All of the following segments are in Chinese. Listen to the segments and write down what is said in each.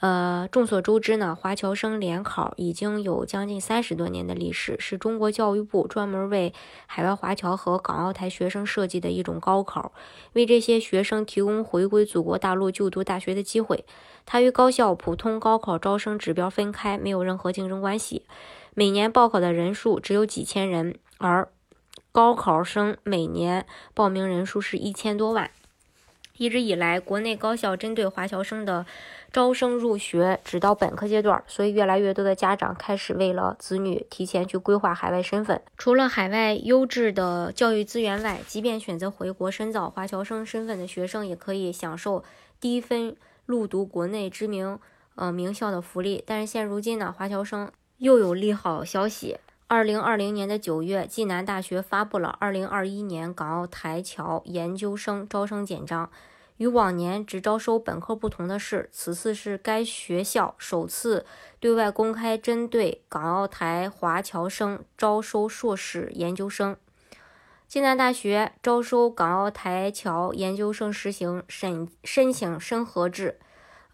呃，众所周知呢，华侨生联考已经有将近三十多年的历史，是中国教育部专门为海外华侨和港澳台学生设计的一种高考，为这些学生提供回归祖国大陆就读大学的机会。它与高校普通高考招生指标分开，没有任何竞争关系。每年报考的人数只有几千人，而高考生每年报名人数是一千多万。一直以来，国内高校针对华侨生的招生入学只到本科阶段，所以越来越多的家长开始为了子女提前去规划海外身份。除了海外优质的教育资源外，即便选择回国深造华侨生身份的学生，也可以享受低分入读国内知名呃名校的福利。但是现如今呢，华侨生又有利好消息。二零二零年的九月，暨南大学发布了二零二一年港澳台侨研究生招生简章。与往年只招收本科不同的是，此次是该学校首次对外公开针对港澳台华侨生招收硕士研究生。暨南大学招收港澳台侨研究生实行审申请审核制。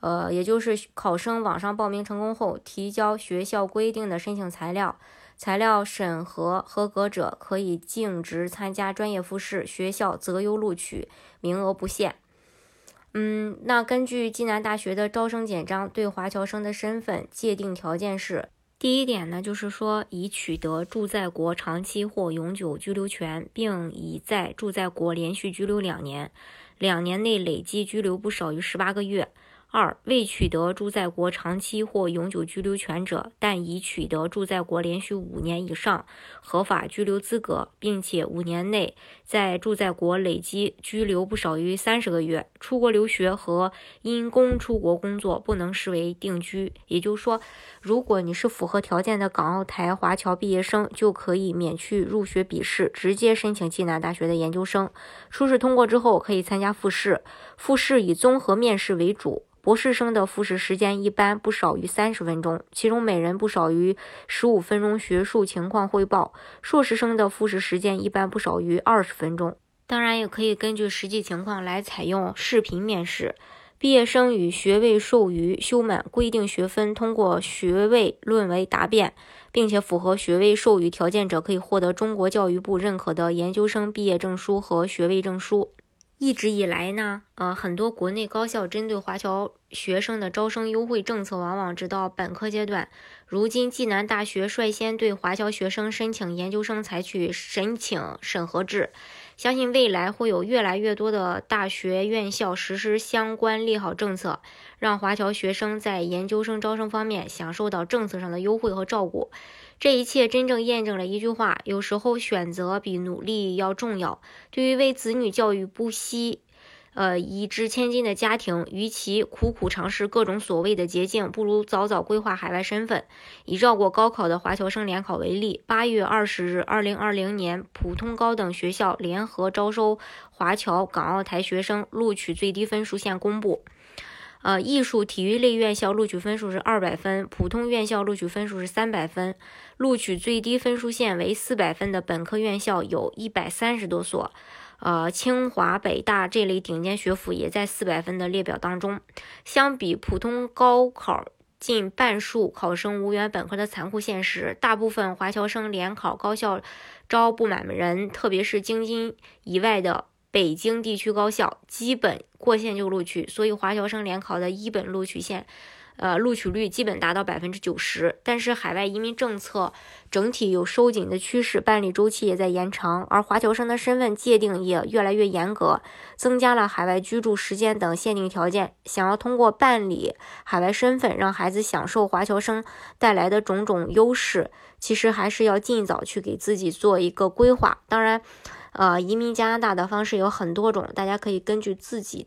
呃，也就是考生网上报名成功后，提交学校规定的申请材料，材料审核合格者可以竞职参加专业复试，学校择优录取，名额不限。嗯，那根据暨南大学的招生简章，对华侨生的身份界定条件是：第一点呢，就是说已取得住在国长期或永久居留权，并已在住在国连续居留两年，两年内累计居留不少于十八个月。二、未取得住在国长期或永久居留权者，但已取得住在国连续五年以上合法居留资格，并且五年内在住在国累计居留不少于三十个月，出国留学和因公出国工作不能视为定居。也就是说，如果你是符合条件的港澳台华侨毕业生，就可以免去入学笔试，直接申请暨南大学的研究生。初试通过之后，可以参加复试，复试以综合面试为主。博士生的复试时间一般不少于三十分钟，其中每人不少于十五分钟学术情况汇报。硕士生的复试时间一般不少于二十分钟，当然也可以根据实际情况来采用视频面试。毕业生与学位授予修满规定学分，通过学位论文答辩，并且符合学位授予条件者，可以获得中国教育部认可的研究生毕业证书和学位证书。一直以来呢，呃，很多国内高校针对华侨学生的招生优惠政策，往往直到本科阶段。如今，暨南大学率先对华侨学生申请研究生采取申请审核制，相信未来会有越来越多的大学院校实施相关利好政策，让华侨学生在研究生招生方面享受到政策上的优惠和照顾。这一切真正验证了一句话：有时候选择比努力要重要。对于为子女教育不惜，呃，一掷千金的家庭，与其苦苦尝试各种所谓的捷径，不如早早规划海外身份。以绕过高考的华侨生联考为例，八月二十日，二零二零年普通高等学校联合招收华侨港澳台学生录取最低分数线公布。呃，艺术体育类院校录取分数是二百分，普通院校录取分数是三百分，录取最低分数线为四百分的本科院校有一百三十多所，呃，清华、北大这类顶尖学府也在四百分的列表当中。相比普通高考近半数考生无缘本科的残酷现实，大部分华侨生联考高校招不满人，特别是京津以外的。北京地区高校基本过线就录取，所以华侨生联考的一本录取线，呃，录取率基本达到百分之九十。但是海外移民政策整体有收紧的趋势，办理周期也在延长，而华侨生的身份界定也越来越严格，增加了海外居住时间等限定条件。想要通过办理海外身份，让孩子享受华侨生带来的种种优势，其实还是要尽早去给自己做一个规划。当然。呃，移民加拿大的方式有很多种，大家可以根据自己